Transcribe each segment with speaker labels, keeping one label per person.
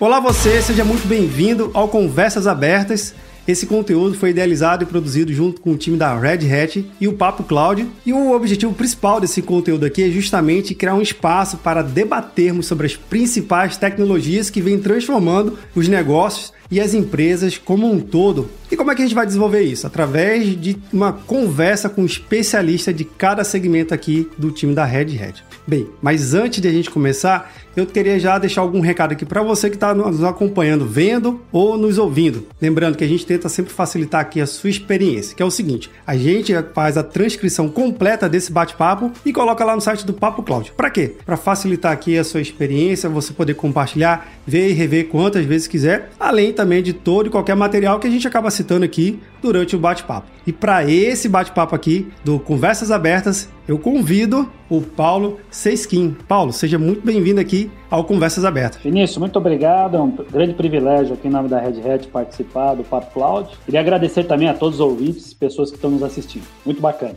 Speaker 1: Olá você, seja muito bem-vindo ao Conversas Abertas. Esse conteúdo foi idealizado e produzido junto com o time da Red Hat e o Papo Cloud. E o objetivo principal desse conteúdo aqui é justamente criar um espaço para debatermos sobre as principais tecnologias que vêm transformando os negócios e as empresas como um todo. E como é que a gente vai desenvolver isso? Através de uma conversa com um especialista de cada segmento aqui do time da Red Hat. Bem, mas antes de a gente começar, eu queria já deixar algum recado aqui para você que está nos acompanhando, vendo ou nos ouvindo. Lembrando que a gente tenta sempre facilitar aqui a sua experiência, que é o seguinte: a gente faz a transcrição completa desse bate-papo e coloca lá no site do Papo Cloud. Para quê? Para facilitar aqui a sua experiência, você poder compartilhar, ver e rever quantas vezes quiser, além também de todo e qualquer material que a gente acaba citando aqui durante o bate-papo. E para esse bate-papo aqui do Conversas Abertas, eu convido o Paulo Seiskin. Paulo, seja muito bem-vindo aqui ao Conversas Abertas.
Speaker 2: Vinícius, muito obrigado. É um grande privilégio aqui em nome da Red Hat participar do Papo Cloud. Queria agradecer também a todos os ouvintes, pessoas que estão nos assistindo. Muito bacana.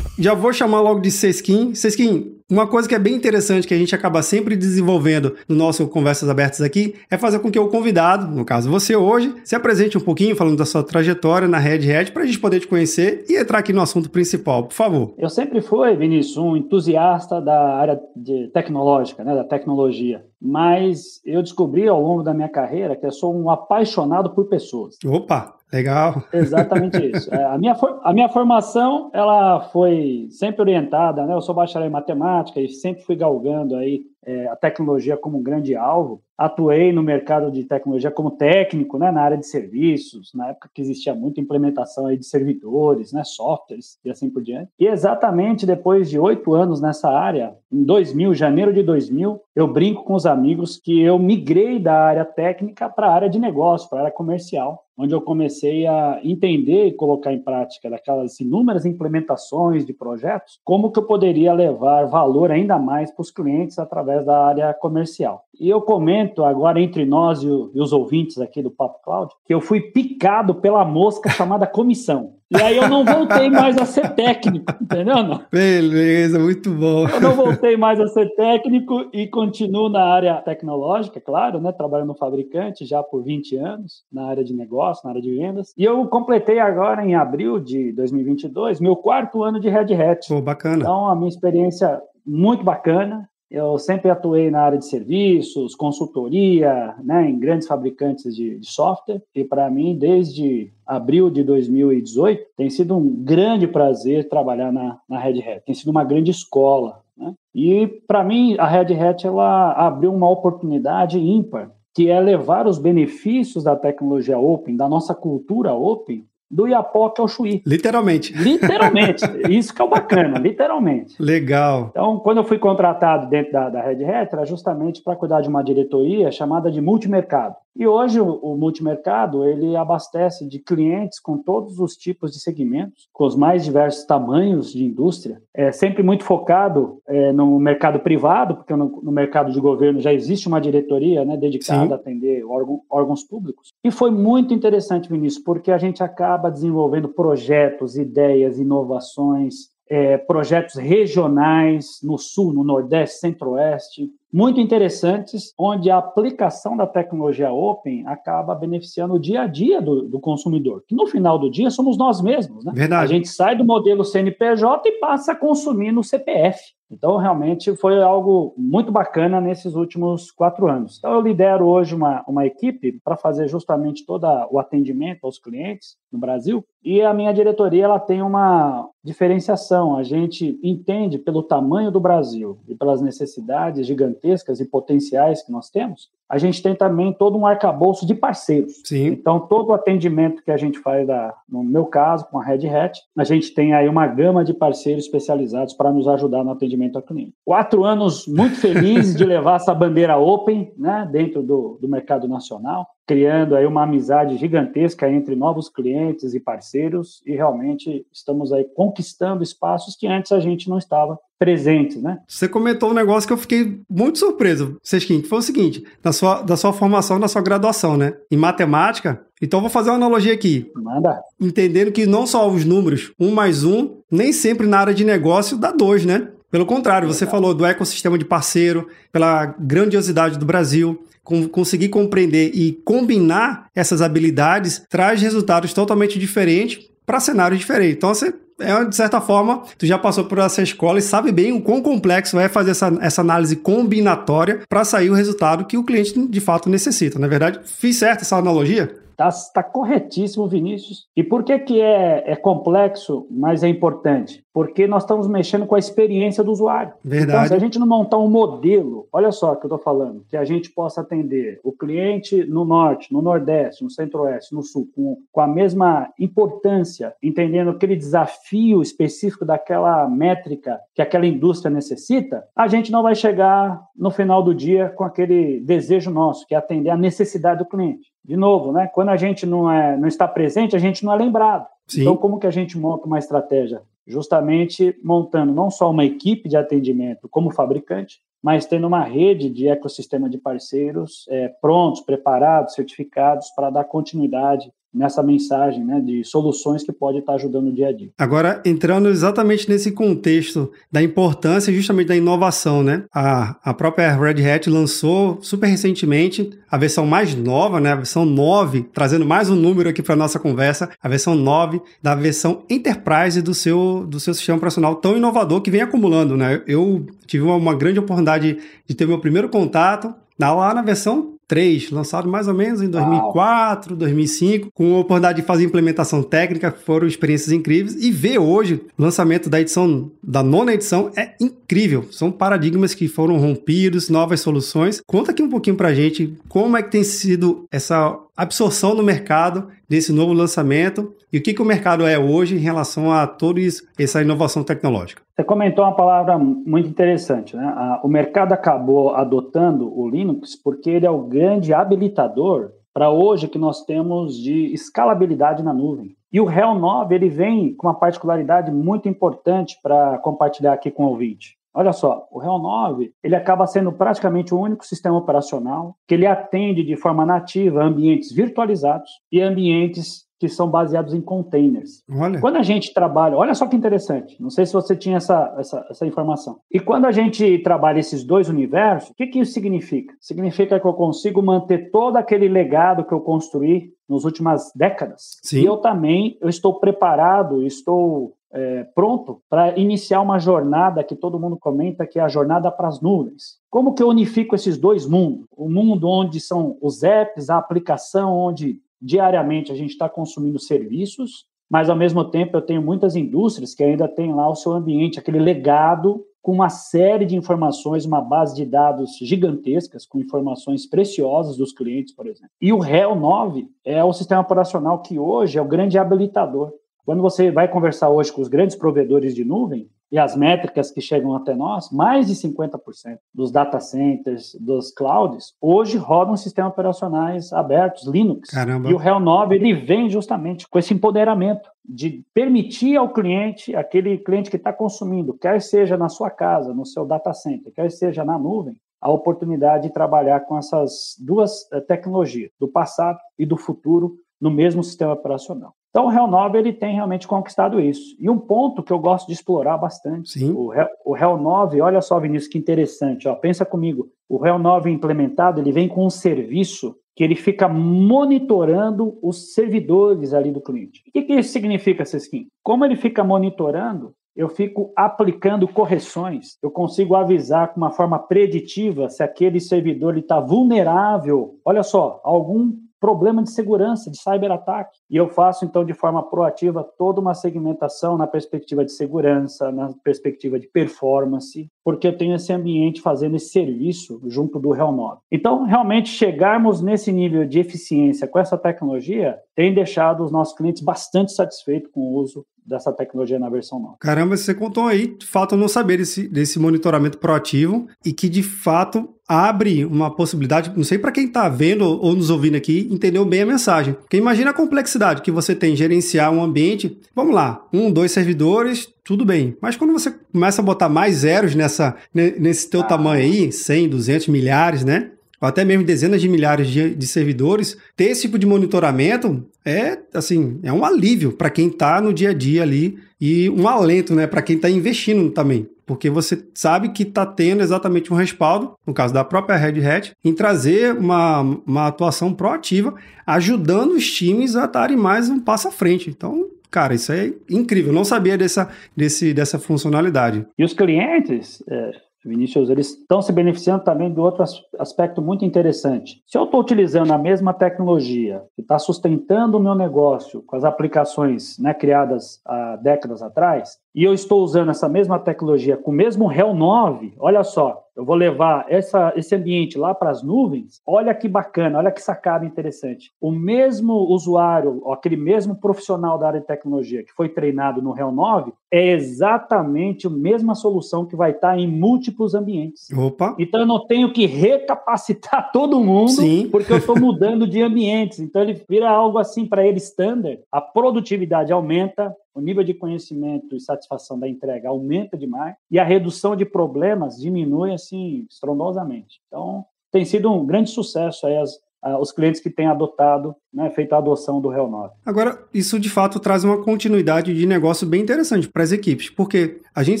Speaker 1: Já vou chamar logo de Seskin. Seskin, uma coisa que é bem interessante que a gente acaba sempre desenvolvendo no nosso Conversas Abertas aqui é fazer com que o convidado, no caso você hoje, se apresente um pouquinho falando da sua trajetória na Red Hat para a gente poder te conhecer e entrar aqui no assunto principal, por favor.
Speaker 2: Eu sempre fui, Vinícius, um entusiasta da área de tecnológica, né, da tecnologia mas eu descobri ao longo da minha carreira que eu sou um apaixonado por pessoas.
Speaker 1: Opa, legal.
Speaker 2: Exatamente isso. É, a, minha, a minha formação ela foi sempre orientada, né? Eu sou bacharel em matemática e sempre fui galgando aí é, a tecnologia como um grande alvo. Atuei no mercado de tecnologia como técnico, né, na área de serviços, na época que existia muita implementação aí de servidores, né, softwares e assim por diante. E exatamente depois de oito anos nessa área, em 2000, janeiro de 2000, eu brinco com os amigos que eu migrei da área técnica para a área de negócio, para a área comercial onde eu comecei a entender e colocar em prática daquelas inúmeras implementações de projetos, como que eu poderia levar valor ainda mais para os clientes através da área comercial. E eu comento agora entre nós e, os ouvintes aqui do Papo Cloud que eu fui picado pela mosca chamada comissão. E aí eu não voltei mais a ser técnico, entendeu? Não?
Speaker 1: Beleza, muito bom.
Speaker 2: Eu não voltei mais a ser técnico e continuo na área tecnológica, claro, né? Trabalhando no fabricante já por 20 anos, na área de negócio, na área de vendas. E eu completei agora, em abril de 2022, meu quarto ano de Red Hat.
Speaker 1: Pô, bacana.
Speaker 2: Então, a minha experiência muito bacana. Eu sempre atuei na área de serviços, consultoria, né, em grandes fabricantes de, de software. E para mim, desde abril de 2018, tem sido um grande prazer trabalhar na, na Red Hat. Tem sido uma grande escola. Né? E para mim, a Red Hat ela abriu uma oportunidade ímpar, que é levar os benefícios da tecnologia open, da nossa cultura open, do Iapoca ao Chuí.
Speaker 1: Literalmente.
Speaker 2: Literalmente. Isso que é o bacana, literalmente.
Speaker 1: Legal.
Speaker 2: Então, quando eu fui contratado dentro da, da Red Hat, era justamente para cuidar de uma diretoria chamada de multimercado. E hoje o, o, multimercado ele abastece de clientes com todos os tipos de segmentos, com os mais diversos tamanhos de indústria. É sempre muito focado é, no mercado privado, porque no, no, mercado de governo já existe uma diretoria né, dedicada Sim. a atender órgão, órgãos públicos. E foi muito interessante, Vinícius, porque a gente acaba desenvolvendo projetos, ideias, inovações, é, projetos regionais no sul, no nordeste, centro-oeste, muito interessantes, onde a aplicação da tecnologia open acaba beneficiando o dia a dia do, do consumidor, que no final do dia somos nós mesmos. Né?
Speaker 1: Verdade.
Speaker 2: A gente sai do modelo CNPJ e passa a consumir no CPF. Então, realmente, foi algo muito bacana nesses últimos quatro anos. Então, eu lidero hoje uma, uma equipe para fazer justamente todo o atendimento aos clientes no Brasil. E a minha diretoria ela tem uma diferenciação. A gente entende pelo tamanho do Brasil e pelas necessidades gigantescas e potenciais que nós temos, a gente tem também todo um arcabouço de parceiros.
Speaker 1: Sim.
Speaker 2: Então, todo o atendimento que a gente faz, da, no meu caso, com a Red Hat, a gente tem aí uma gama de parceiros especializados para nos ajudar no atendimento ao cliente. Quatro anos muito felizes de levar essa bandeira open né, dentro do, do mercado nacional criando aí uma amizade gigantesca entre novos clientes e parceiros e realmente estamos aí conquistando espaços que antes a gente não estava presente, né?
Speaker 1: Você comentou um negócio que eu fiquei muito surpreso, Sesquim, que foi o seguinte, da sua, da sua formação, da sua graduação, né? Em matemática, então vou fazer uma analogia aqui.
Speaker 2: Manda.
Speaker 1: Entendendo que não só os números, um mais um, nem sempre na área de negócio dá dois, né? Pelo contrário, você falou do ecossistema de parceiro, pela grandiosidade do Brasil, conseguir compreender e combinar essas habilidades traz resultados totalmente diferentes para cenários diferentes. Então, você é, de certa forma, tu já passou por essa escola e sabe bem o quão complexo é fazer essa, essa análise combinatória para sair o resultado que o cliente de fato necessita. Na verdade, fiz certo essa analogia?
Speaker 2: Está tá corretíssimo, Vinícius. E por que, que é, é complexo, mas é importante? Porque nós estamos mexendo com a experiência do usuário.
Speaker 1: Verdade.
Speaker 2: Então, se a gente não montar um modelo, olha só o que eu estou falando, que a gente possa atender o cliente no norte, no nordeste, no centro-oeste, no sul, com, com a mesma importância, entendendo aquele desafio específico daquela métrica que aquela indústria necessita, a gente não vai chegar no final do dia com aquele desejo nosso, que é atender a necessidade do cliente de novo, né? Quando a gente não, é, não está presente, a gente não é lembrado. Sim. Então, como que a gente monta uma estratégia? Justamente montando não só uma equipe de atendimento como fabricante, mas tendo uma rede de ecossistema de parceiros é, prontos, preparados, certificados para dar continuidade nessa mensagem né, de soluções que pode estar ajudando no dia a dia.
Speaker 1: Agora, entrando exatamente nesse contexto da importância justamente da inovação, né? A, a própria Red Hat lançou super recentemente a versão mais nova, né? A versão 9, trazendo mais um número aqui para nossa conversa, a versão 9 da versão Enterprise do seu, do seu sistema operacional tão inovador que vem acumulando, né? Eu tive uma, uma grande oportunidade de ter meu primeiro contato lá na versão 3, lançado mais ou menos em 2004, Uau. 2005, com a oportunidade de fazer implementação técnica, foram experiências incríveis. E ver hoje o lançamento da edição, da nona edição, é incrível. São paradigmas que foram rompidos, novas soluções. Conta aqui um pouquinho pra gente como é que tem sido essa absorção no mercado desse novo lançamento e o que, que o mercado é hoje em relação a toda essa inovação tecnológica.
Speaker 2: Você comentou uma palavra muito interessante. Né? O mercado acabou adotando o Linux porque ele é o grande habilitador para hoje que nós temos de escalabilidade na nuvem. E o RHEL 9 ele vem com uma particularidade muito importante para compartilhar aqui com o ouvinte. Olha só, o RHEL 9 ele acaba sendo praticamente o único sistema operacional que ele atende de forma nativa ambientes virtualizados e ambientes que são baseados em containers. Olha. Quando a gente trabalha, olha só que interessante, não sei se você tinha essa, essa, essa informação. E quando a gente trabalha esses dois universos, o que, que isso significa? Significa que eu consigo manter todo aquele legado que eu construí nas últimas décadas. Sim. E eu também eu estou preparado, estou é, pronto para iniciar uma jornada que todo mundo comenta que é a jornada para as nuvens. Como que eu unifico esses dois mundos? O mundo onde são os apps, a aplicação, onde diariamente a gente está consumindo serviços, mas ao mesmo tempo eu tenho muitas indústrias que ainda têm lá o seu ambiente, aquele legado com uma série de informações, uma base de dados gigantescas, com informações preciosas dos clientes, por exemplo. E o RHEL 9 é o sistema operacional que hoje é o grande habilitador. Quando você vai conversar hoje com os grandes provedores de nuvem, e as métricas que chegam até nós, mais de 50% dos data centers, dos clouds, hoje rodam sistemas operacionais abertos, Linux.
Speaker 1: Caramba.
Speaker 2: E o RHEL 9 ele vem justamente com esse empoderamento de permitir ao cliente, aquele cliente que está consumindo, quer seja na sua casa, no seu data center, quer seja na nuvem, a oportunidade de trabalhar com essas duas eh, tecnologias, do passado e do futuro, no mesmo sistema operacional. Então, o Real 9 ele tem realmente conquistado isso. E um ponto que eu gosto de explorar bastante,
Speaker 1: Sim.
Speaker 2: o Real, o Real 9, olha só, Vinícius, que interessante, ó, pensa comigo, o Real 9 implementado, ele vem com um serviço que ele fica monitorando os servidores ali do cliente. O que, que isso significa, Sesquim? Como ele fica monitorando, eu fico aplicando correções, eu consigo avisar com uma forma preditiva se aquele servidor está vulnerável, olha só, algum problema de segurança, de cyberataque. E eu faço, então, de forma proativa, toda uma segmentação na perspectiva de segurança, na perspectiva de performance, porque eu tenho esse ambiente fazendo esse serviço junto do Real 9. Então, realmente, chegarmos nesse nível de eficiência com essa tecnologia tem deixado os nossos clientes bastante satisfeitos com o uso dessa tecnologia na versão nova.
Speaker 1: Caramba, você contou aí, de fato, eu não saber desse, desse monitoramento proativo e que, de fato, abre uma possibilidade, não sei para quem está vendo ou nos ouvindo aqui, entendeu bem a mensagem. Porque imagina a complexidade que você tem gerenciar um ambiente. Vamos lá, um, dois servidores, tudo bem. Mas quando você começa a botar mais zeros nessa, nesse teu ah. tamanho aí, 100, 200, milhares, né? ou até mesmo dezenas de milhares de, de servidores, ter esse tipo de monitoramento é assim, é um alívio para quem está no dia a dia ali e um alento, né, para quem está investindo também. Porque você sabe que está tendo exatamente um respaldo, no caso da própria Red Hat, em trazer uma, uma atuação proativa, ajudando os times a estarem mais um passo à frente. Então, cara, isso é incrível. Eu não sabia dessa, desse, dessa funcionalidade.
Speaker 2: E os clientes, é, Vinícius, eles estão se beneficiando também de outro aspecto muito interessante. Se eu estou utilizando a mesma tecnologia que está sustentando o meu negócio com as aplicações né, criadas há décadas atrás, e eu estou usando essa mesma tecnologia com o mesmo RHEL 9, olha só, eu vou levar essa, esse ambiente lá para as nuvens, olha que bacana, olha que sacada interessante. O mesmo usuário, aquele mesmo profissional da área de tecnologia que foi treinado no RHEL 9, é exatamente a mesma solução que vai estar em múltiplos ambientes.
Speaker 1: Opa!
Speaker 2: Então eu não tenho que recapacitar todo mundo, Sim. porque eu estou mudando de ambientes. Então ele vira algo assim para ele standard, a produtividade aumenta, o nível de conhecimento e satisfação da entrega aumenta demais e a redução de problemas diminui assim estrondosamente. Então, tem sido um grande sucesso aí as, os clientes que têm adotado, né, feito a adoção do Real 9.
Speaker 1: Agora, isso de fato traz uma continuidade de negócio bem interessante para as equipes, porque a gente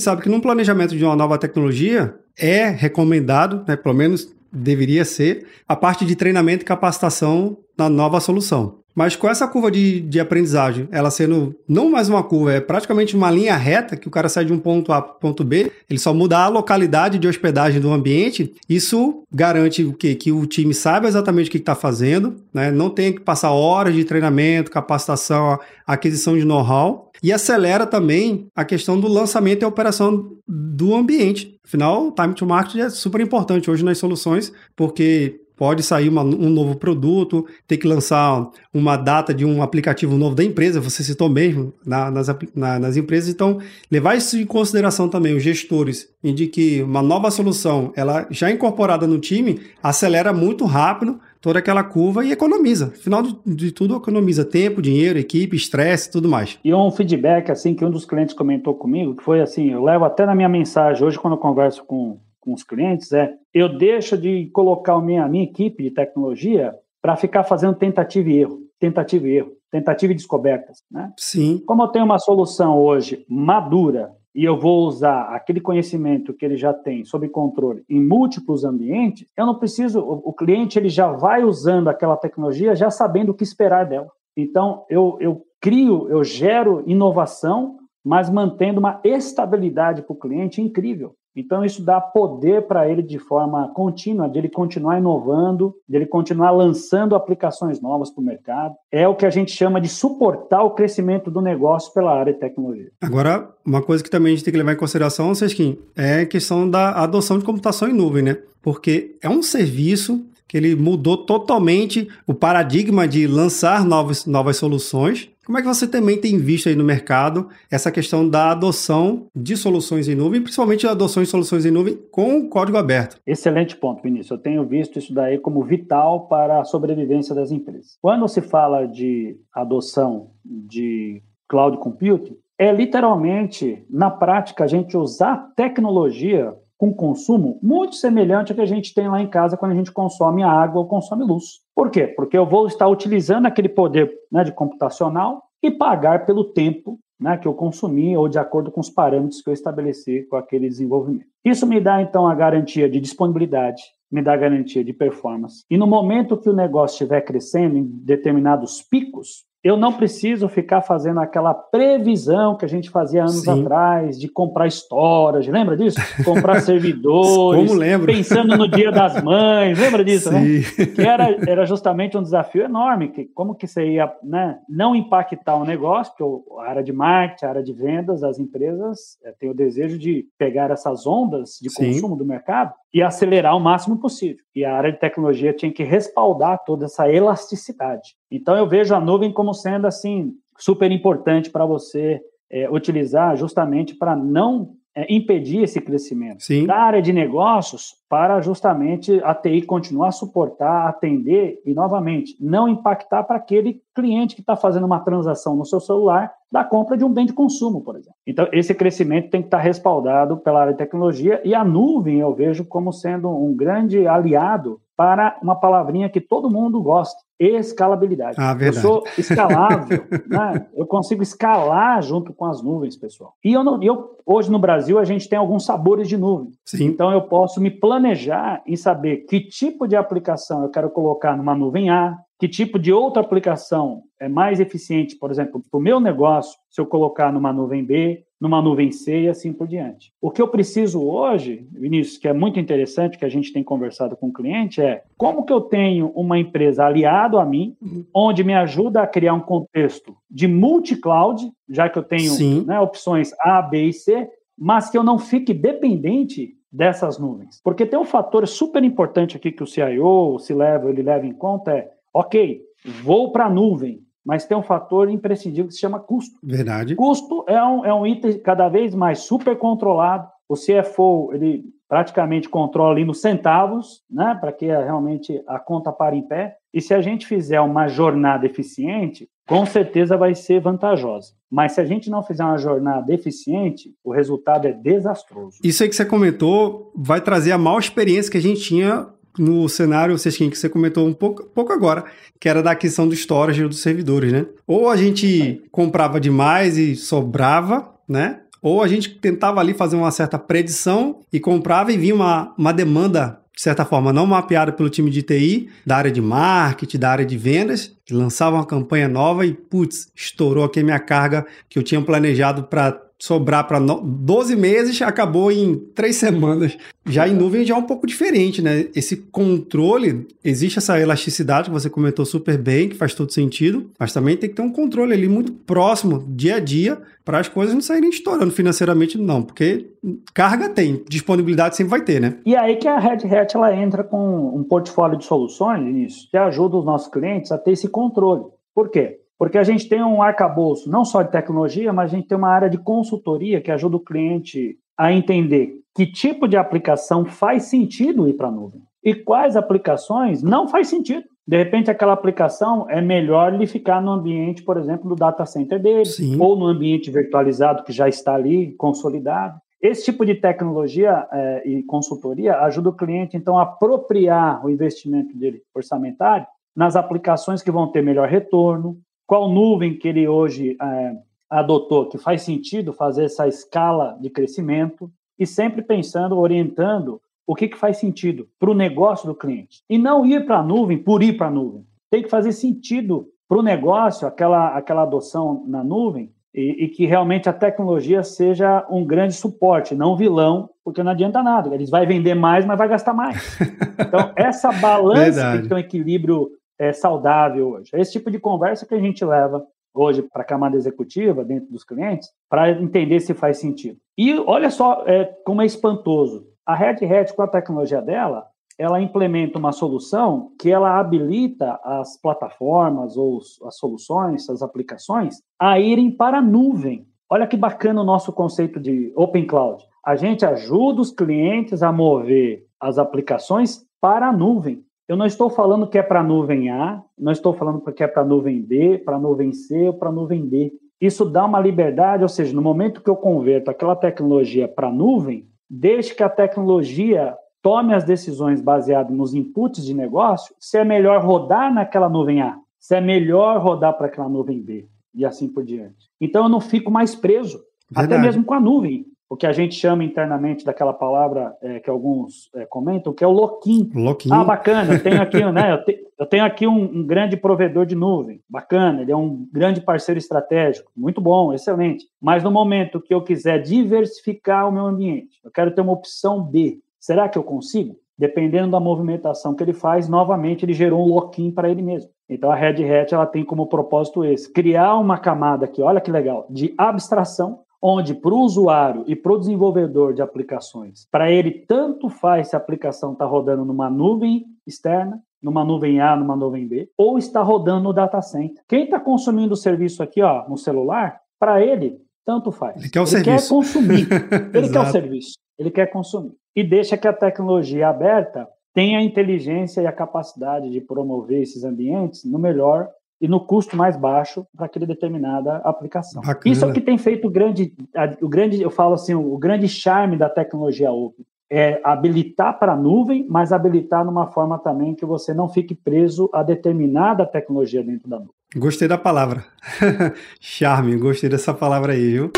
Speaker 1: sabe que no planejamento de uma nova tecnologia é recomendado, né, pelo menos deveria ser, a parte de treinamento e capacitação na nova solução. Mas com essa curva de, de aprendizagem, ela sendo não mais uma curva, é praticamente uma linha reta, que o cara sai de um ponto A para ponto B, ele só muda a localidade de hospedagem do ambiente, isso garante o quê? Que o time saiba exatamente o que está fazendo, né? não tem que passar horas de treinamento, capacitação, aquisição de know-how, e acelera também a questão do lançamento e operação do ambiente. Afinal, time to market é super importante hoje nas soluções, porque pode sair uma, um novo produto, ter que lançar uma data de um aplicativo novo da empresa, você citou mesmo na, nas, na, nas empresas, então levar isso em consideração também, os gestores, de que uma nova solução, ela já incorporada no time, acelera muito rápido toda aquela curva e economiza. Afinal de, de tudo, economiza tempo, dinheiro, equipe, estresse tudo mais.
Speaker 2: E um feedback, assim, que um dos clientes comentou comigo, que foi assim, eu levo até na minha mensagem, hoje quando eu converso com com os clientes é eu deixo de colocar a minha, a minha equipe de tecnologia para ficar fazendo tentativa e erro, tentativa e erro, tentativa e descobertas. Né?
Speaker 1: Sim.
Speaker 2: Como eu tenho uma solução hoje madura e eu vou usar aquele conhecimento que ele já tem sob controle em múltiplos ambientes, eu não preciso, o, o cliente ele já vai usando aquela tecnologia já sabendo o que esperar dela. Então, eu, eu crio, eu gero inovação, mas mantendo uma estabilidade para o cliente incrível. Então, isso dá poder para ele de forma contínua, de ele continuar inovando, de ele continuar lançando aplicações novas para o mercado. É o que a gente chama de suportar o crescimento do negócio pela área de tecnologia.
Speaker 1: Agora, uma coisa que também a gente tem que levar em consideração, Sesquim, é a questão da adoção de computação em nuvem, né? Porque é um serviço que ele mudou totalmente o paradigma de lançar novas, novas soluções como é que você também tem visto aí no mercado essa questão da adoção de soluções em nuvem, principalmente a adoção de soluções em nuvem com código aberto?
Speaker 2: Excelente ponto, Vinícius. Eu tenho visto isso daí como vital para a sobrevivência das empresas. Quando se fala de adoção de cloud computing, é literalmente, na prática, a gente usar tecnologia com consumo muito semelhante ao que a gente tem lá em casa quando a gente consome água ou consome luz. Por quê? Porque eu vou estar utilizando aquele poder né, de computacional e pagar pelo tempo né, que eu consumi ou de acordo com os parâmetros que eu estabeleci com aquele desenvolvimento. Isso me dá, então, a garantia de disponibilidade, me dá a garantia de performance. E no momento que o negócio estiver crescendo em determinados picos, eu não preciso ficar fazendo aquela previsão que a gente fazia anos Sim. atrás de comprar storage, lembra disso? Comprar servidores,
Speaker 1: Como lembro.
Speaker 2: pensando no dia das mães, lembra disso, né? Sim. né? Que era, era justamente um desafio enorme, que como que você ia né, não impactar o negócio, porque a área de marketing, a área de vendas, as empresas é, têm o desejo de pegar essas ondas de Sim. consumo do mercado e acelerar o máximo possível. E a área de tecnologia tinha que respaldar toda essa elasticidade. Então eu vejo a nuvem como sendo assim super importante para você é, utilizar justamente para não é, impedir esse crescimento
Speaker 1: Sim.
Speaker 2: da área de negócios para justamente a TI continuar a suportar, atender e, novamente, não impactar para aquele cliente que está fazendo uma transação no seu celular da compra de um bem de consumo, por exemplo. Então, esse crescimento tem que estar tá respaldado pela área de tecnologia e a nuvem eu vejo como sendo um grande aliado para uma palavrinha que todo mundo gosta, escalabilidade.
Speaker 1: Ah,
Speaker 2: eu sou escalável, né? eu consigo escalar junto com as nuvens, pessoal. E eu, não, eu, hoje no Brasil a gente tem alguns sabores de nuvem.
Speaker 1: Sim.
Speaker 2: Então eu posso me planejar em saber que tipo de aplicação eu quero colocar numa nuvem A, que tipo de outra aplicação é mais eficiente, por exemplo, para o meu negócio, se eu colocar numa nuvem B, numa nuvem C e assim por diante. O que eu preciso hoje, Vinícius, que é muito interessante, que a gente tem conversado com o cliente, é como que eu tenho uma empresa aliado a mim, uhum. onde me ajuda a criar um contexto de multi-cloud, já que eu tenho né, opções A, B e C, mas que eu não fique dependente dessas nuvens. Porque tem um fator super importante aqui que o CIO, o C-Level, ele leva em conta, é, ok, vou para a nuvem, mas tem um fator imprescindível que se chama custo.
Speaker 1: Verdade.
Speaker 2: Custo é um, é um item cada vez mais super controlado. O CFO, ele praticamente controla ali nos centavos, né, para que realmente a conta pare em pé. E se a gente fizer uma jornada eficiente, com certeza vai ser vantajosa. Mas se a gente não fizer uma jornada eficiente, o resultado é desastroso.
Speaker 1: Isso aí que você comentou vai trazer a maior experiência que a gente tinha no cenário, Sesquim, que você comentou um pouco, pouco agora, que era da aquisição do storage dos servidores, né? Ou a gente comprava demais e sobrava, né? Ou a gente tentava ali fazer uma certa predição e comprava e vinha uma, uma demanda, de certa forma, não mapeada pelo time de TI, da área de marketing, da área de vendas, que lançava uma campanha nova e, putz, estourou aqui a minha carga que eu tinha planejado para sobrar para 12 meses, acabou em 3 semanas. Já em nuvem já é um pouco diferente, né? Esse controle, existe essa elasticidade que você comentou super bem, que faz todo sentido, mas também tem que ter um controle ali muito próximo, dia a dia, para as coisas não saírem estourando financeiramente, não, porque carga tem, disponibilidade sempre vai ter, né?
Speaker 2: E aí que a Red Hat ela entra com um portfólio de soluções nisso, que ajuda os nossos clientes a ter esse controle. Por quê? Porque a gente tem um arcabouço não só de tecnologia, mas a gente tem uma área de consultoria que ajuda o cliente a entender que tipo de aplicação faz sentido ir para a nuvem e quais aplicações não faz sentido. De repente, aquela aplicação é melhor ele ficar no ambiente, por exemplo, do data center dele, Sim. ou no ambiente virtualizado que já está ali consolidado. Esse tipo de tecnologia é, e consultoria ajuda o cliente, então, a apropriar o investimento dele orçamentário nas aplicações que vão ter melhor retorno, qual nuvem que ele hoje é, adotou, que faz sentido fazer essa escala de crescimento e sempre pensando, orientando o que, que faz sentido para o negócio do cliente. E não ir para a nuvem por ir para a nuvem. Tem que fazer sentido para o negócio aquela, aquela adoção na nuvem e, e, que realmente a tecnologia seja um grande suporte, não vilão, porque não adianta nada. Eles vai vender mais, mas vai gastar mais. Então, essa balança tem que ter um equilíbrio é, saudável hoje. É esse tipo de conversa que a gente leva hoje para a camada executiva, dentro dos clientes, para entender se faz sentido. E olha só é, como é espantoso. A Red Hat, com a tecnologia dela, ela implementa uma solução que ela habilita as plataformas ou as soluções, as aplicações, a irem para a nuvem. Olha que bacana o nosso conceito de Open Cloud. A gente ajuda os clientes a mover as aplicações para a nuvem. Eu não estou falando que é para a nuvem A, não estou falando que é para a nuvem B, para a nuvem C ou para a nuvem D. Isso dá uma liberdade, ou seja, no momento que eu converto aquela tecnologia para a nuvem, desde que a tecnologia tome as decisões baseadas nos inputs de negócio, se é melhor rodar naquela nuvem A, se é melhor rodar para aquela nuvem B, e assim por diante. Então eu não fico mais preso, Verdade. até mesmo com a nuvem o que a gente chama internamente daquela palavra é, que alguns é, comentam, que é o loquim.
Speaker 1: Loquim.
Speaker 2: Ah, bacana, eu tenho aqui, né, eu, te, eu tenho aqui um, um, grande provedor de nuvem, bacana, ele é um grande parceiro estratégico, muito bom, excelente. Mas no momento que eu quiser diversificar o meu ambiente, eu quero ter uma opção B, será que eu consigo? Dependendo da movimentação que ele faz, novamente ele gerou um loquim para ele mesmo. Então a Red Hat ela tem como propósito esse, criar uma camada aqui, olha que legal, de abstração onde para o usuário e para o desenvolvedor de aplicações, para ele tanto faz se a aplicação está rodando numa nuvem externa, numa nuvem A, numa nuvem B, ou está rodando no data center. Quem está consumindo o serviço aqui ó, no celular, para ele, tanto faz.
Speaker 1: Ele quer o
Speaker 2: ele
Speaker 1: serviço.
Speaker 2: quer consumir. ele quer o serviço. Ele quer consumir. E deixa que a tecnologia aberta tenha a inteligência e a capacidade de promover esses ambientes no melhor e no custo mais baixo para aquela determinada aplicação. Bacana. Isso é o que tem feito o grande, o grande, eu falo assim, o grande charme da tecnologia open. é habilitar para a nuvem, mas habilitar numa forma também que você não fique preso a determinada tecnologia dentro da nuvem.
Speaker 1: Gostei da palavra. Charme, gostei dessa palavra aí, viu?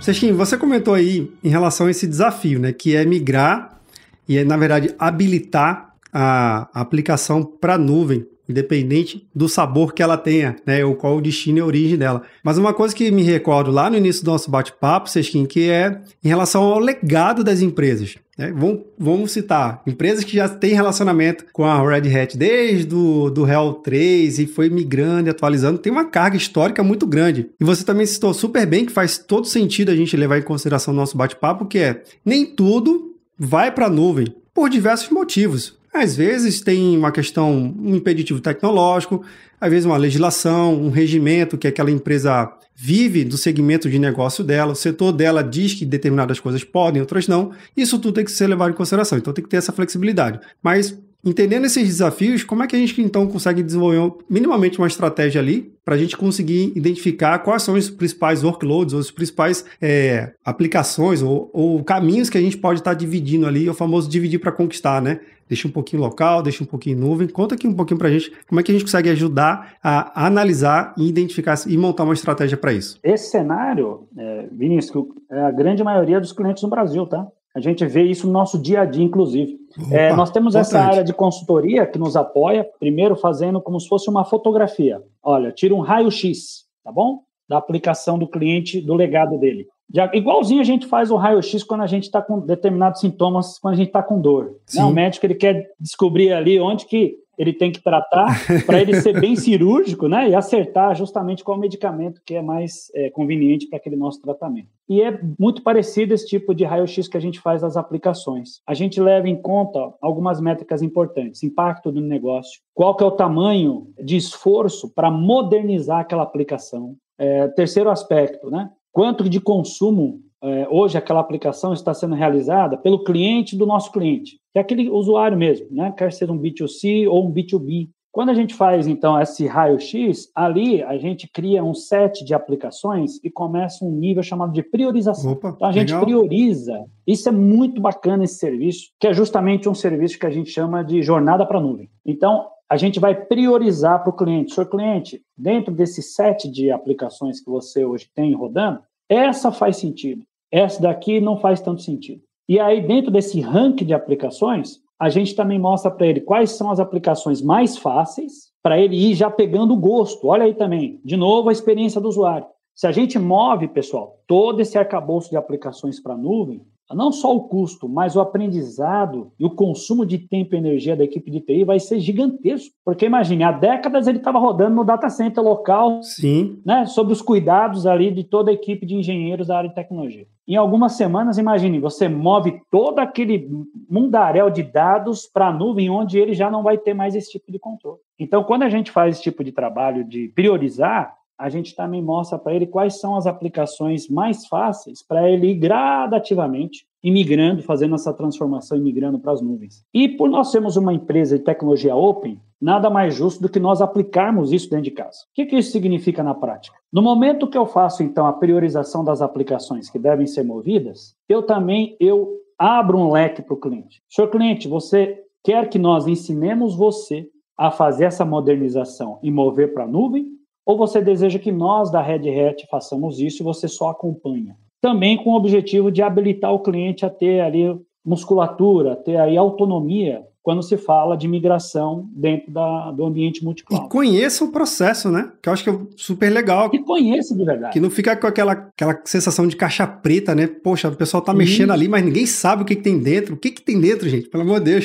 Speaker 1: Seixin, você comentou aí em relação a esse desafio, né, que é migrar e, na verdade, habilitar a aplicação para nuvem, independente do sabor que ela tenha, né, ou qual o destino e a origem dela. Mas uma coisa que me recordo lá no início do nosso bate-papo, Seixin, que é em relação ao legado das empresas. Né? Vamos, vamos citar empresas que já têm relacionamento com a Red Hat desde o do Hell 3 e foi migrando e atualizando, tem uma carga histórica muito grande. E você também citou super bem que faz todo sentido a gente levar em consideração o nosso bate-papo, que é nem tudo vai para a nuvem por diversos motivos. Às vezes tem uma questão, um impeditivo tecnológico, às vezes uma legislação, um regimento que aquela empresa vive do segmento de negócio dela, o setor dela diz que determinadas coisas podem, outras não. Isso tudo tem que ser levado em consideração, então tem que ter essa flexibilidade. Mas entendendo esses desafios, como é que a gente então consegue desenvolver minimamente uma estratégia ali para a gente conseguir identificar quais são os principais workloads, ou as principais é, aplicações ou, ou, caminhos que a gente pode estar tá dividindo ali, é o famoso dividir para conquistar, né? Deixa um pouquinho local, deixa um pouquinho nuvem. Conta aqui um pouquinho para a gente como é que a gente consegue ajudar a analisar e identificar e montar uma estratégia para isso.
Speaker 2: Esse cenário, é, Vinícius, é a grande maioria dos clientes no Brasil, tá? A gente vê isso no nosso dia a dia, inclusive. Opa, é, nós temos essa área de consultoria que nos apoia, primeiro fazendo como se fosse uma fotografia. Olha, tira um raio-x, tá bom? Da aplicação do cliente, do legado dele. Já, igualzinho a gente faz o raio-x quando a gente está com determinados sintomas, quando a gente está com dor. Né? O médico ele quer descobrir ali onde que ele tem que tratar para ele ser bem cirúrgico, né? E acertar justamente qual medicamento que é mais é, conveniente para aquele nosso tratamento. E é muito parecido esse tipo de raio-x que a gente faz das aplicações. A gente leva em conta algumas métricas importantes: impacto do negócio, qual que é o tamanho de esforço para modernizar aquela aplicação. É, terceiro aspecto, né? Quanto de consumo é, hoje aquela aplicação está sendo realizada pelo cliente do nosso cliente, que é aquele usuário mesmo, né? quer ser um B2C ou um B2B. Quando a gente faz, então, esse raio-x, ali a gente cria um set de aplicações e começa um nível chamado de priorização. Opa, então, a gente legal. prioriza. Isso é muito bacana, esse serviço, que é justamente um serviço que a gente chama de jornada para a nuvem. Então, a gente vai priorizar para o cliente. Senhor cliente, dentro desse set de aplicações que você hoje tem rodando, essa faz sentido. Essa daqui não faz tanto sentido. E aí, dentro desse ranking de aplicações, a gente também mostra para ele quais são as aplicações mais fáceis, para ele ir já pegando o gosto. Olha aí também, de novo, a experiência do usuário. Se a gente move, pessoal, todo esse arcabouço de aplicações para a nuvem, não só o custo, mas o aprendizado e o consumo de tempo e energia da equipe de TI vai ser gigantesco. Porque imagine, há décadas ele estava rodando no data center local,
Speaker 1: Sim.
Speaker 2: Né, sob os cuidados ali de toda a equipe de engenheiros da área de tecnologia. Em algumas semanas, imagine, você move todo aquele mundaréu de dados para a nuvem, onde ele já não vai ter mais esse tipo de controle. Então, quando a gente faz esse tipo de trabalho de priorizar, a gente também mostra para ele quais são as aplicações mais fáceis para ele ir gradativamente imigrando, fazendo essa transformação e para as nuvens. E por nós sermos uma empresa de tecnologia open, nada mais justo do que nós aplicarmos isso dentro de casa. O que, que isso significa na prática? No momento que eu faço então a priorização das aplicações que devem ser movidas, eu também eu abro um leque para o cliente. Senhor cliente, você quer que nós ensinemos você a fazer essa modernização e mover para a nuvem? Ou você deseja que nós da Red Hat façamos isso e você só acompanha? Também com o objetivo de habilitar o cliente a ter ali musculatura, ter aí autonomia quando se fala de migração dentro da, do ambiente multi-cloud.
Speaker 1: E conheça o processo, né? Que eu acho que é super legal.
Speaker 2: E conheça de verdade.
Speaker 1: Que não fica com aquela, aquela sensação de caixa preta, né? Poxa, o pessoal tá Isso. mexendo ali, mas ninguém sabe o que, que tem dentro. O que, que tem dentro, gente? Pelo amor de Deus.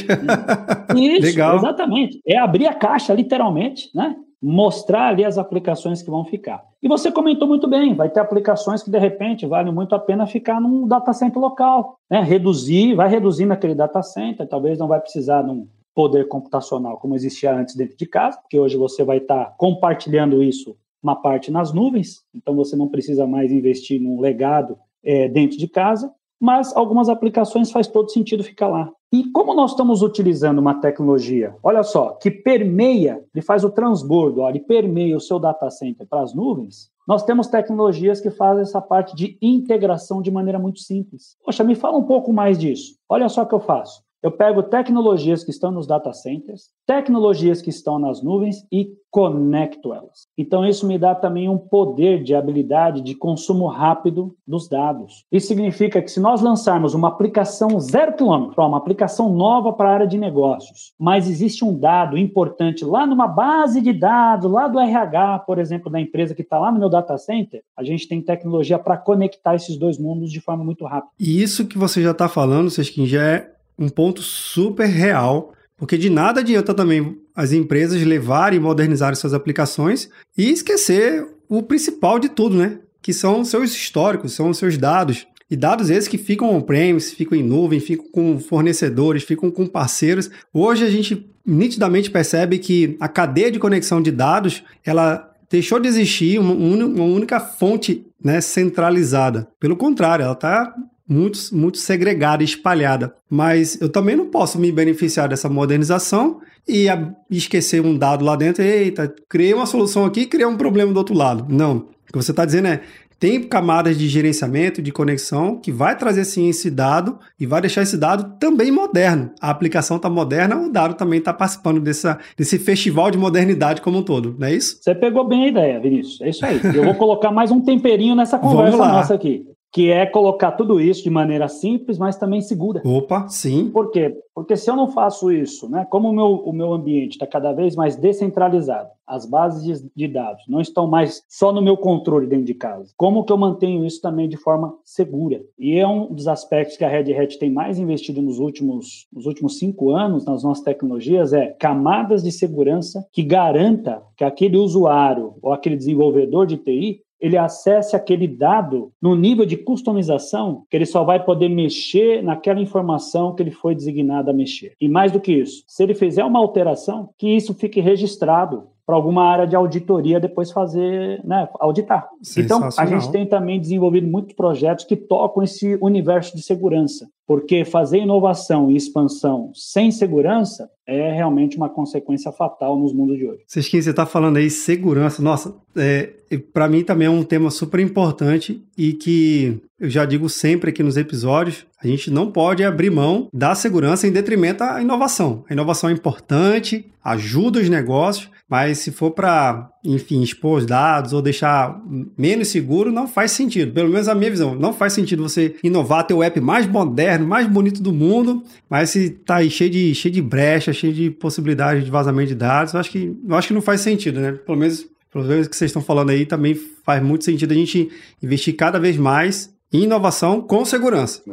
Speaker 2: Isso, legal. exatamente. É abrir a caixa, literalmente, né? Mostrar ali as aplicações que vão ficar. E você comentou muito bem, vai ter aplicações que de repente vale muito a pena ficar num data center local, né? Reduzir, vai reduzindo aquele data center, talvez não vai precisar de um poder computacional como existia antes dentro de casa, porque hoje você vai estar compartilhando isso uma parte nas nuvens, então você não precisa mais investir num legado é, dentro de casa mas algumas aplicações faz todo sentido ficar lá. E como nós estamos utilizando uma tecnologia, olha só, que permeia, ele faz o transbordo, ó, ele permeia o seu data center para as nuvens, Nós temos tecnologias que fazem essa parte de integração de maneira muito simples. Poxa, me fala um pouco mais disso. Olha só o que eu faço. Eu pego tecnologias que estão nos data centers, tecnologias que estão nas nuvens e conecto elas. Então, isso me dá também um poder de habilidade de consumo rápido dos dados. Isso significa que se nós lançarmos uma aplicação zero quilômetro, uma aplicação nova para a área de negócios, mas existe um dado importante lá numa base de dados, lá do RH, por exemplo, da empresa que está lá no meu data center, a gente tem tecnologia para conectar esses dois mundos de forma muito rápida.
Speaker 1: E isso que você já está falando, Seskin, já é um ponto super real, porque de nada adianta também as empresas levarem e modernizarem suas aplicações e esquecer o principal de tudo, né? Que são seus históricos, são seus dados. E dados esses que ficam on-premise, ficam em nuvem, ficam com fornecedores, ficam com parceiros. Hoje a gente nitidamente percebe que a cadeia de conexão de dados, ela deixou de existir uma, uma única fonte né, centralizada. Pelo contrário, ela está muito, muito segregada e espalhada. Mas eu também não posso me beneficiar dessa modernização e esquecer um dado lá dentro. Eita, criei uma solução aqui e criei um problema do outro lado. Não. O que você está dizendo é tem camadas de gerenciamento, de conexão, que vai trazer sim esse dado e vai deixar esse dado também moderno. A aplicação está moderna, o dado também está participando dessa, desse festival de modernidade como um todo, não é isso?
Speaker 2: Você pegou bem a ideia, Vinícius. É isso aí. Eu vou colocar mais um temperinho nessa conversa nossa aqui que é colocar tudo isso de maneira simples, mas também segura.
Speaker 1: Opa, sim.
Speaker 2: Por quê? Porque se eu não faço isso, né, como o meu, o meu ambiente está cada vez mais descentralizado, as bases de, de, dados não estão mais só no meu controle dentro de casa, como que eu mantenho isso também de forma segura? E é um dos aspectos que a Red Hat tem mais investido nos últimos, nos últimos cinco anos nas nossas tecnologias, é camadas de segurança que garanta que aquele usuário ou aquele desenvolvedor de TI ele acesse aquele dado no nível de customização que ele só vai poder mexer naquela informação que ele foi designado a mexer. E mais do que isso, se ele fizer uma alteração, que isso fique registrado para alguma área de auditoria depois fazer, né, auditar. Então, a gente tem também desenvolvido muitos projetos que tocam esse universo de segurança, porque fazer inovação e expansão sem segurança é realmente uma consequência fatal nos mundos de hoje.
Speaker 1: Sesquim, você está falando aí segurança. Nossa, é, para mim também é um tema super importante e que eu já digo sempre aqui nos episódios, a gente não pode abrir mão da segurança em detrimento da inovação. A inovação é importante, ajuda os negócios, mas se for para, enfim, expor os dados ou deixar menos seguro, não faz sentido. Pelo menos a minha visão. Não faz sentido você inovar, ter o app mais moderno, mais bonito do mundo, mas se tá aí cheio de, cheio de brecha, cheio de possibilidades de vazamento de dados, eu acho que, eu acho que não faz sentido, né? Pelo menos, pelo menos que vocês estão falando aí, também faz muito sentido a gente investir cada vez mais inovação com segurança.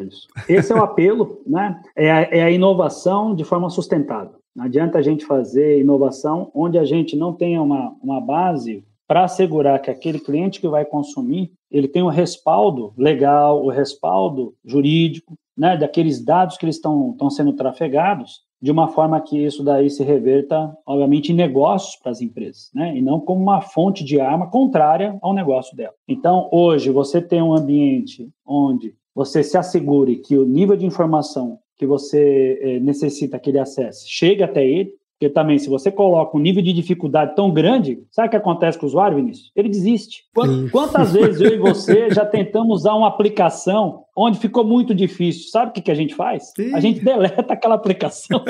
Speaker 2: Esse é o apelo, né? É a, é a inovação de forma sustentável. Não adianta a gente fazer inovação onde a gente não tenha uma, uma base para assegurar que aquele cliente que vai consumir, ele tem o respaldo legal, o respaldo jurídico, né, daqueles dados que eles estão sendo trafegados, de uma forma que isso daí se reverta, obviamente, em negócios para as empresas, né? E não como uma fonte de arma contrária ao negócio dela. Então, hoje, você tem um ambiente onde você se assegure que o nível de informação que você é, necessita que ele acesse chegue até ele, porque também, se você coloca um nível de dificuldade tão grande, sabe o que acontece com o usuário, Vinícius? Ele desiste. Quantas vezes eu e você já tentamos usar uma aplicação onde ficou muito difícil? Sabe o que, que a gente faz? Sim. A gente deleta aquela aplicação.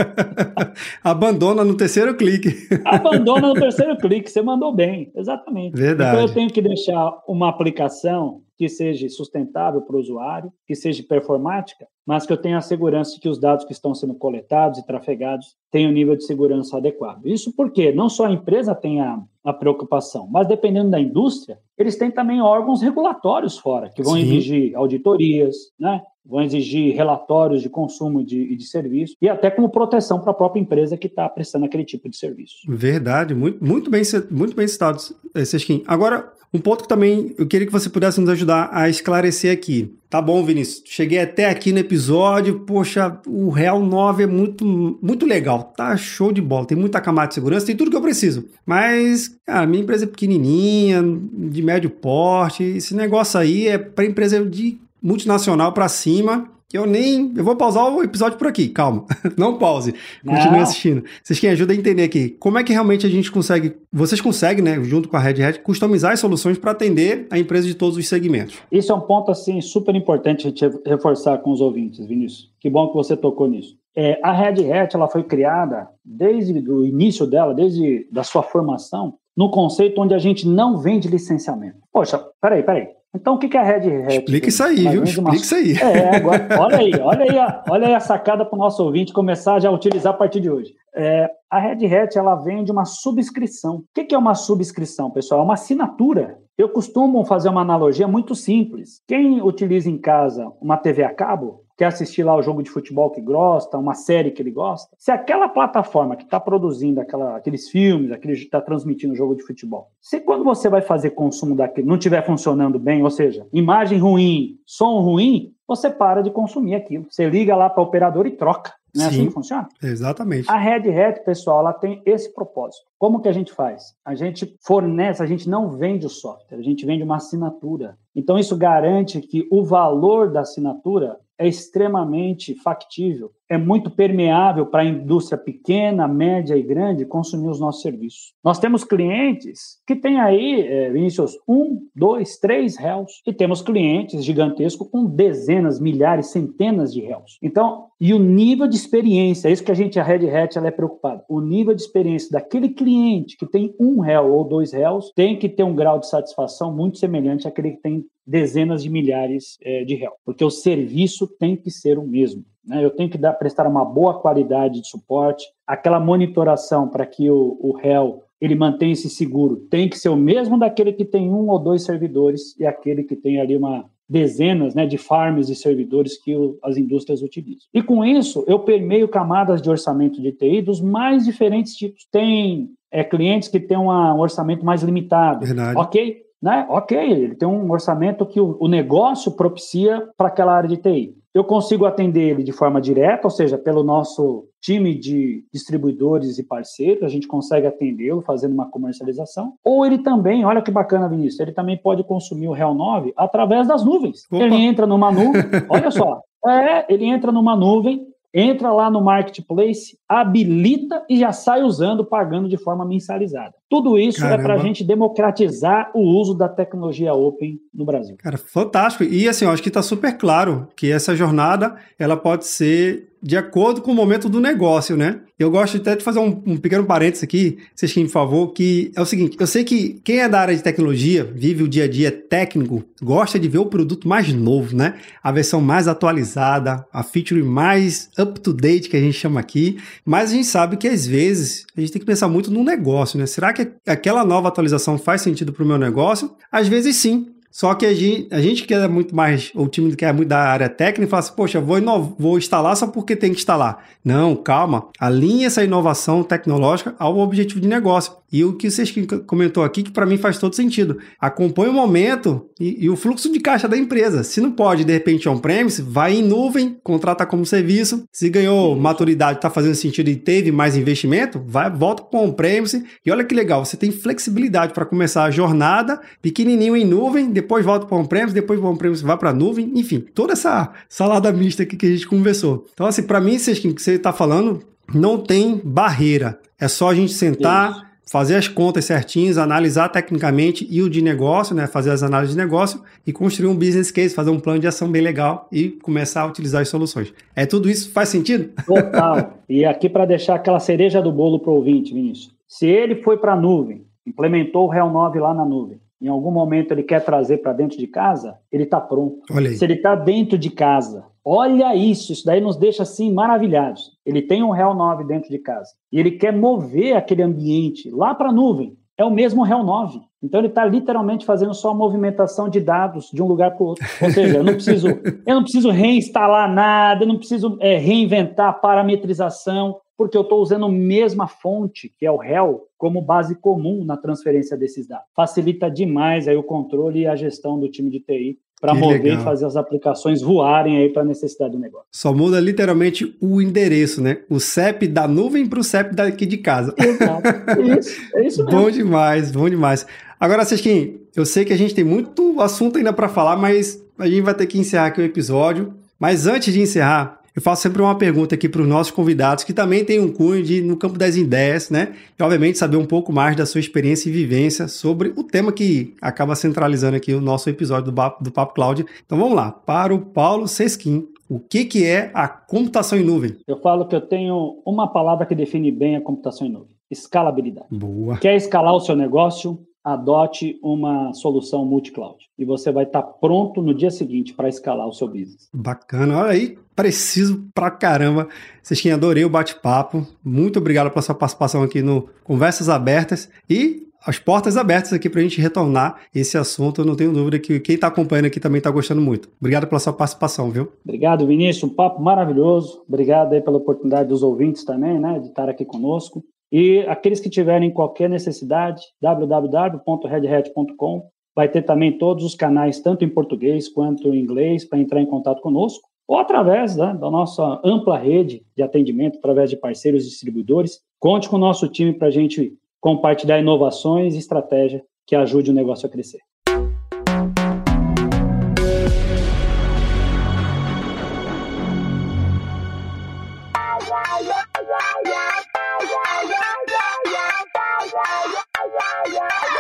Speaker 1: Abandona no terceiro clique.
Speaker 2: Abandona no terceiro clique. Você mandou bem. Exatamente.
Speaker 1: Verdade.
Speaker 2: Então eu tenho que deixar uma aplicação que seja sustentável para o usuário, que seja performática, mas que eu tenha a segurança de que os dados que estão sendo coletados e trafegados tenham um nível de segurança adequado. Isso porque não só a empresa tem a, a preocupação, mas dependendo da indústria, eles têm também órgãos regulatórios fora, que vão Sim. exigir auditorias, né? vão exigir relatórios de consumo e de, de, serviço, e até como proteção para a própria empresa que está prestando aquele tipo de serviço.
Speaker 1: Verdade, muito, muito, bem, muito bem citado, eh, Sesquim. Agora, um ponto que também eu queria que você pudesse nos ajudar a esclarecer aqui. Tá bom, Vinícius, cheguei até aqui no episódio, poxa, o Real 9 é muito, muito legal, tá show de bola, tem muita camada de segurança, tem tudo que eu preciso. Mas, cara, minha empresa é pequenininha, de médio porte, esse negócio aí é para empresa de multinacional para cima eu nem. Eu vou pausar o episódio por aqui, calma. Não pause. Continue Não. assistindo. Vocês querem ajuda a entender aqui como é que realmente a gente consegue. Vocês conseguem, né, junto com a Red Hat, customizar as soluções para atender a empresa de todos os segmentos.
Speaker 2: Isso é um ponto, assim, super importante a gente reforçar com os ouvintes, Vinícius. Que bom que você tocou nisso. É, a Red Hat ela foi criada desde o início dela, desde da sua formação, no conceito onde a gente não vende licenciamento. Poxa, peraí, peraí. Então, o que é a Red Hat?
Speaker 1: Explica isso aí, viu? Explica isso aí.
Speaker 2: É, agora, olha aí, olha aí, a, olha aí a sacada para o nosso ouvinte começar já a utilizar a partir de hoje. É, a Red Hat, ela vende uma subscrição. O que é uma subscrição, pessoal? É uma assinatura. Eu costumo fazer uma analogia muito simples. Quem utiliza em casa uma TV a cabo, quer assistir lá o jogo de futebol que gosta, uma série que ele gosta, se aquela plataforma que está produzindo aquela, aqueles filmes, aquele está transmitindo o jogo de futebol, se quando você vai fazer consumo daquilo não estiver funcionando bem, ou seja, imagem ruim, som ruim, você para de consumir aquilo. Você liga lá para o operador e troca. Não é assim Sim, assim que funciona?
Speaker 1: Exatamente.
Speaker 2: A Red Hat, pessoal, ela tem esse propósito. Como que a gente faz? A gente fornece, a gente não vende o software, a gente vende uma assinatura. Então, isso garante que o valor da assinatura é extremamente factível, é muito permeável para a indústria pequena, média e grande consumir os nossos serviços. Nós temos clientes que têm aí, é, Vinícius, um, dois, três réus, e temos clientes gigantescos com dezenas, milhares, centenas de réus. Então, e o nível de experiência, é isso que a gente, a Red Hat, ela é preocupada. O nível de experiência daquele cliente que tem um réu ou dois réus tem que ter um grau de satisfação muito semelhante àquele que tem dezenas de milhares é, de réus, porque o serviço tem que ser o mesmo. Né? Eu tenho que dar, prestar uma boa qualidade de suporte, aquela monitoração para que o, o réu ele mantenha esse seguro tem que ser o mesmo daquele que tem um ou dois servidores e aquele que tem ali uma dezenas né, de farms e servidores que o, as indústrias utilizam. E com isso, eu permeio camadas de orçamento de TI dos mais diferentes tipos. Tem é, clientes que têm uma, um orçamento mais limitado. Verdade. Ok, né? Ok, ele tem um orçamento que o, o negócio propicia para aquela área de TI. Eu consigo atender ele de forma direta, ou seja, pelo nosso time de distribuidores e parceiros, a gente consegue atendê-lo fazendo uma comercialização. Ou ele também, olha que bacana, Vinícius, ele também pode consumir o Real 9 através das nuvens. Opa. Ele entra numa nuvem, olha só, é, ele entra numa nuvem, entra lá no marketplace, habilita e já sai usando, pagando de forma mensalizada. Tudo isso Caramba. é para a gente democratizar o uso da tecnologia open no Brasil.
Speaker 1: Cara, fantástico. E assim, eu acho que está super claro que essa jornada ela pode ser de acordo com o momento do negócio, né? Eu gosto até de fazer um, um pequeno parênteses aqui, vocês por favor, que é o seguinte, eu sei que quem é da área de tecnologia, vive o dia a dia técnico, gosta de ver o produto mais novo, né? A versão mais atualizada, a feature mais up-to-date que a gente chama aqui, mas a gente sabe que às vezes a gente tem que pensar muito no negócio, né? Será que aquela nova atualização faz sentido para o meu negócio? Às vezes sim, só que a gente, a gente que é muito mais, o time que é muito da área técnica, fala assim, poxa, vou, vou instalar só porque tem que instalar. Não, calma, alinhe essa inovação tecnológica ao objetivo de negócio. E o que vocês comentou aqui, que para mim faz todo sentido. Acompanhe o momento e, e, o fluxo de caixa da empresa. Se não pode, de repente, on-premise, vai em nuvem, contrata como serviço. Se ganhou maturidade, está fazendo sentido e teve mais investimento, vai, volta para on-premise. E olha que legal, você tem flexibilidade para começar a jornada, pequenininho em nuvem, depois volta para on-premise, depois o on-premise vai para nuvem. Enfim, toda essa salada mista aqui que a gente conversou. Então, assim, para mim, vocês que você está falando, não tem barreira. É só a gente sentar... Isso fazer as contas certinhas, analisar tecnicamente e o de negócio, né, fazer as análises de negócio e construir um business case, fazer um plano de ação bem legal e começar a utilizar as soluções. É tudo isso faz sentido?
Speaker 2: Total. e aqui para deixar aquela cereja do bolo para o ouvinte, Vinícius. Se ele foi para a nuvem, implementou o Real 9 lá na nuvem, em algum momento ele quer trazer para dentro de casa, ele está pronto. Se ele está dentro de casa, olha isso, isso daí nos deixa assim maravilhados. Ele tem um Real 9 dentro de casa e ele quer mover aquele ambiente lá para a nuvem. É o mesmo Real 9. Então ele está literalmente fazendo só a movimentação de dados de um lugar para o outro. Ou seja, eu não preciso, eu não preciso reinstalar nada, eu não preciso é, reinventar a parametrização porque eu estou usando a mesma fonte, que é o réu, como base comum na transferência desses dados. Facilita demais aí o controle e a gestão do time de TI para mover e fazer as aplicações voarem aí para a necessidade do negócio.
Speaker 1: Só muda literalmente o endereço, né? O CEP da nuvem para o CEP daqui de casa.
Speaker 2: Exato. É isso, é isso mesmo.
Speaker 1: Bom demais, bom demais. Agora, Sesquim, eu sei que a gente tem muito assunto ainda para falar, mas a gente vai ter que encerrar aqui o episódio. Mas antes de encerrar, eu faço sempre uma pergunta aqui para os nossos convidados que também têm um cunho de no campo das ideias, né? E obviamente saber um pouco mais da sua experiência e vivência sobre o tema que acaba centralizando aqui o nosso episódio do, do Papo Cloud. Então vamos lá, para o Paulo Sesquim. O que, que é a computação em nuvem?
Speaker 2: Eu falo que eu tenho uma palavra que define bem a computação em nuvem: escalabilidade.
Speaker 1: Boa.
Speaker 2: Quer escalar o seu negócio? Adote uma solução multi-cloud e você vai estar pronto no dia seguinte para escalar o seu business.
Speaker 1: Bacana, olha aí, preciso pra caramba. Vocês que adorei o bate-papo. Muito obrigado pela sua participação aqui no Conversas Abertas e as portas abertas aqui para a gente retornar esse assunto. Eu não tenho dúvida que quem está acompanhando aqui também está gostando muito. Obrigado pela sua participação, viu?
Speaker 2: Obrigado, Vinícius. Um papo maravilhoso. Obrigado aí pela oportunidade dos ouvintes também, né, de estar aqui conosco. E aqueles que tiverem qualquer necessidade, www.redhat.com vai ter também todos os canais, tanto em português quanto em inglês, para entrar em contato conosco, ou através né, da nossa ampla rede de atendimento, através de parceiros distribuidores. Conte com o nosso time para a gente compartilhar inovações e estratégia que ajude o negócio a crescer.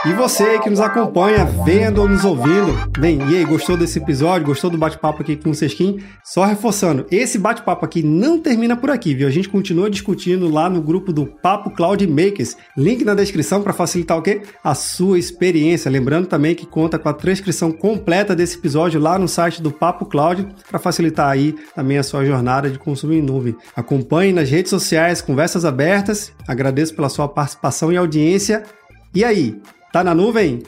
Speaker 1: E você que nos acompanha, vendo ou nos ouvindo, bem, e aí, gostou desse episódio? Gostou do bate-papo aqui com o Sesquim? Só reforçando, esse bate-papo aqui não termina por aqui, viu? A gente continua discutindo lá no grupo do Papo Cloud Makers. Link na descrição para facilitar o quê? A sua experiência. Lembrando também que conta com a transcrição completa desse episódio lá no site do Papo Cloud para facilitar aí também a sua jornada de consumo em nuvem. Acompanhe nas redes sociais, conversas abertas. Agradeço pela sua participação e audiência. E aí, Tá na nuvem?